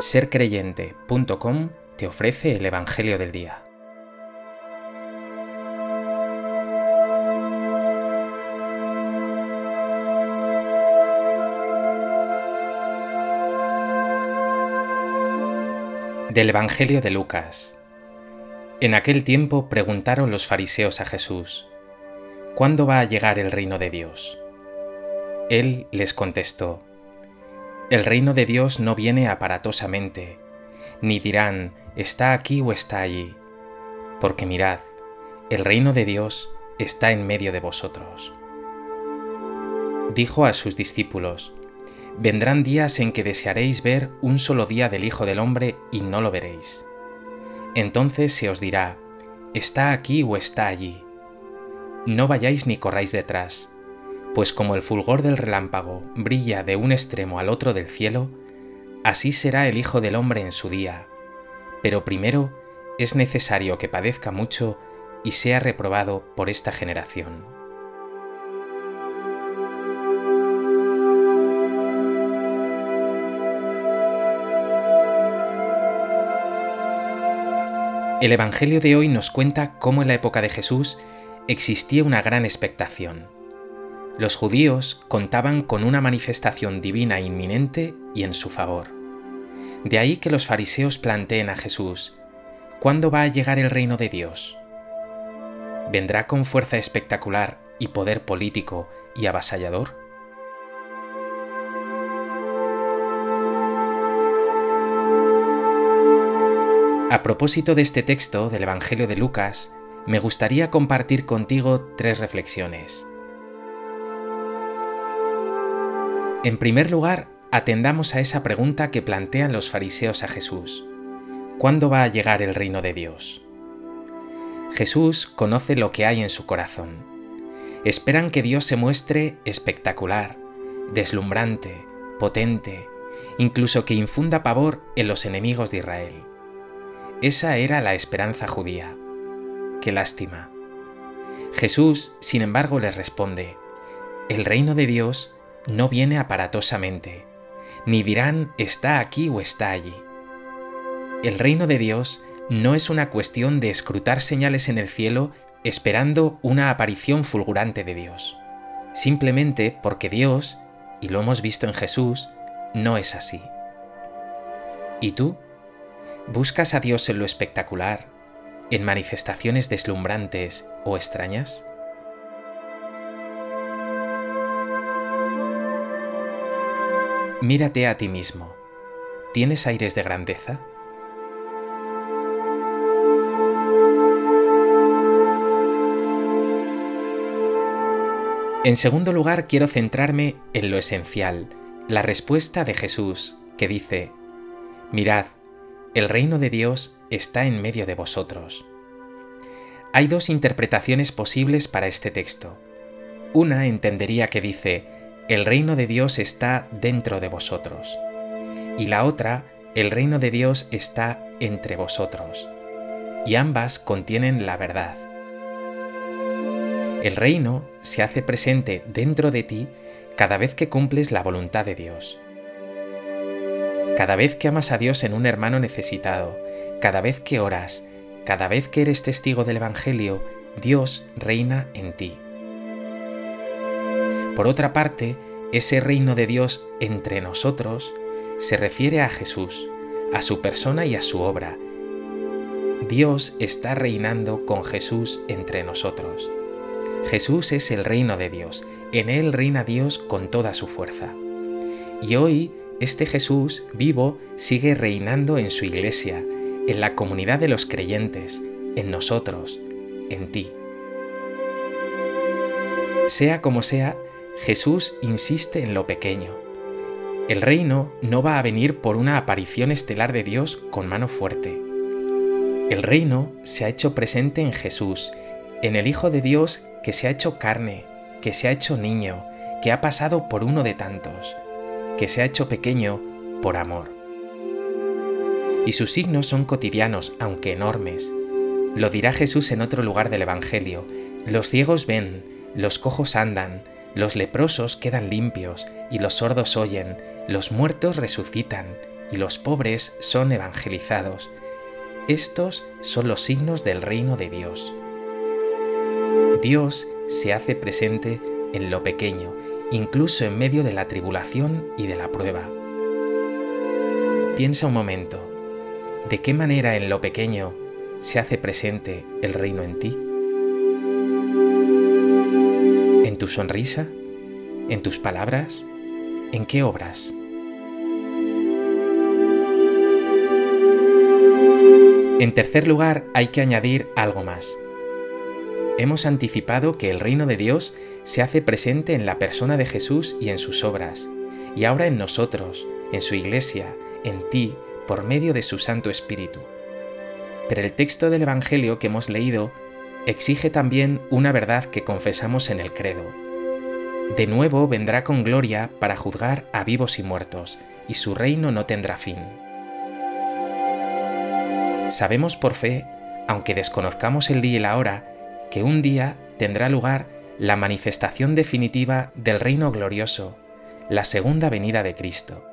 sercreyente.com te ofrece el Evangelio del Día. Del Evangelio de Lucas. En aquel tiempo preguntaron los fariseos a Jesús, ¿Cuándo va a llegar el reino de Dios? Él les contestó, El reino de Dios no viene aparatosamente, ni dirán, está aquí o está allí, porque mirad, el reino de Dios está en medio de vosotros. Dijo a sus discípulos, Vendrán días en que desearéis ver un solo día del Hijo del Hombre y no lo veréis. Entonces se os dirá, está aquí o está allí no vayáis ni corráis detrás, pues como el fulgor del relámpago brilla de un extremo al otro del cielo, así será el Hijo del Hombre en su día. Pero primero es necesario que padezca mucho y sea reprobado por esta generación. El Evangelio de hoy nos cuenta cómo en la época de Jesús existía una gran expectación. Los judíos contaban con una manifestación divina inminente y en su favor. De ahí que los fariseos planteen a Jesús, ¿cuándo va a llegar el reino de Dios? ¿Vendrá con fuerza espectacular y poder político y avasallador? A propósito de este texto del Evangelio de Lucas, me gustaría compartir contigo tres reflexiones. En primer lugar, atendamos a esa pregunta que plantean los fariseos a Jesús. ¿Cuándo va a llegar el reino de Dios? Jesús conoce lo que hay en su corazón. Esperan que Dios se muestre espectacular, deslumbrante, potente, incluso que infunda pavor en los enemigos de Israel. Esa era la esperanza judía. Qué lástima. Jesús, sin embargo, les responde, El reino de Dios no viene aparatosamente, ni dirán está aquí o está allí. El reino de Dios no es una cuestión de escrutar señales en el cielo esperando una aparición fulgurante de Dios. Simplemente porque Dios, y lo hemos visto en Jesús, no es así. ¿Y tú? ¿Buscas a Dios en lo espectacular, en manifestaciones deslumbrantes o extrañas? Mírate a ti mismo. ¿Tienes aires de grandeza? En segundo lugar, quiero centrarme en lo esencial, la respuesta de Jesús, que dice, Mirad, el reino de Dios está en medio de vosotros. Hay dos interpretaciones posibles para este texto. Una entendería que dice, el reino de Dios está dentro de vosotros. Y la otra, el reino de Dios está entre vosotros. Y ambas contienen la verdad. El reino se hace presente dentro de ti cada vez que cumples la voluntad de Dios. Cada vez que amas a Dios en un hermano necesitado, cada vez que oras, cada vez que eres testigo del Evangelio, Dios reina en ti. Por otra parte, ese reino de Dios entre nosotros se refiere a Jesús, a su persona y a su obra. Dios está reinando con Jesús entre nosotros. Jesús es el reino de Dios, en Él reina Dios con toda su fuerza. Y hoy este Jesús vivo sigue reinando en su iglesia, en la comunidad de los creyentes, en nosotros, en ti. Sea como sea, Jesús insiste en lo pequeño. El reino no va a venir por una aparición estelar de Dios con mano fuerte. El reino se ha hecho presente en Jesús, en el Hijo de Dios que se ha hecho carne, que se ha hecho niño, que ha pasado por uno de tantos que se ha hecho pequeño por amor. Y sus signos son cotidianos, aunque enormes. Lo dirá Jesús en otro lugar del Evangelio. Los ciegos ven, los cojos andan, los leprosos quedan limpios, y los sordos oyen, los muertos resucitan, y los pobres son evangelizados. Estos son los signos del reino de Dios. Dios se hace presente en lo pequeño, incluso en medio de la tribulación y de la prueba. Piensa un momento, ¿de qué manera en lo pequeño se hace presente el reino en ti? Tu sonrisa? ¿En tus palabras? ¿En qué obras? En tercer lugar, hay que añadir algo más. Hemos anticipado que el reino de Dios se hace presente en la persona de Jesús y en sus obras, y ahora en nosotros, en su iglesia, en ti, por medio de su Santo Espíritu. Pero el texto del Evangelio que hemos leído exige también una verdad que confesamos en el credo. De nuevo vendrá con gloria para juzgar a vivos y muertos, y su reino no tendrá fin. Sabemos por fe, aunque desconozcamos el día y la hora, que un día tendrá lugar la manifestación definitiva del reino glorioso, la segunda venida de Cristo.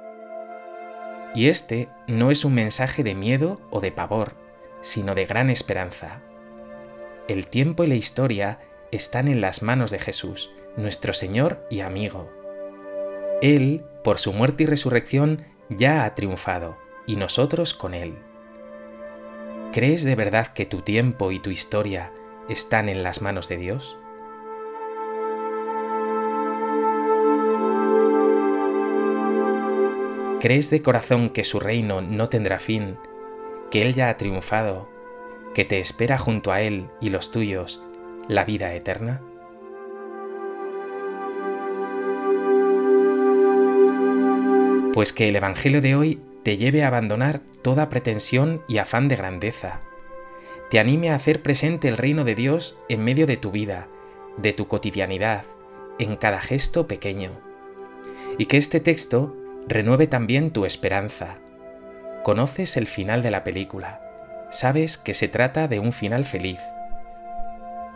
Y este no es un mensaje de miedo o de pavor, sino de gran esperanza. El tiempo y la historia están en las manos de Jesús, nuestro Señor y amigo. Él, por su muerte y resurrección, ya ha triunfado, y nosotros con Él. ¿Crees de verdad que tu tiempo y tu historia están en las manos de Dios? ¿Crees de corazón que su reino no tendrá fin, que Él ya ha triunfado, que te espera junto a Él y los tuyos la vida eterna? Pues que el Evangelio de hoy te lleve a abandonar toda pretensión y afán de grandeza. Te anime a hacer presente el reino de Dios en medio de tu vida, de tu cotidianidad, en cada gesto pequeño. Y que este texto renueve también tu esperanza. Conoces el final de la película, sabes que se trata de un final feliz.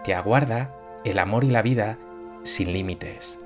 Te aguarda el amor y la vida sin límites.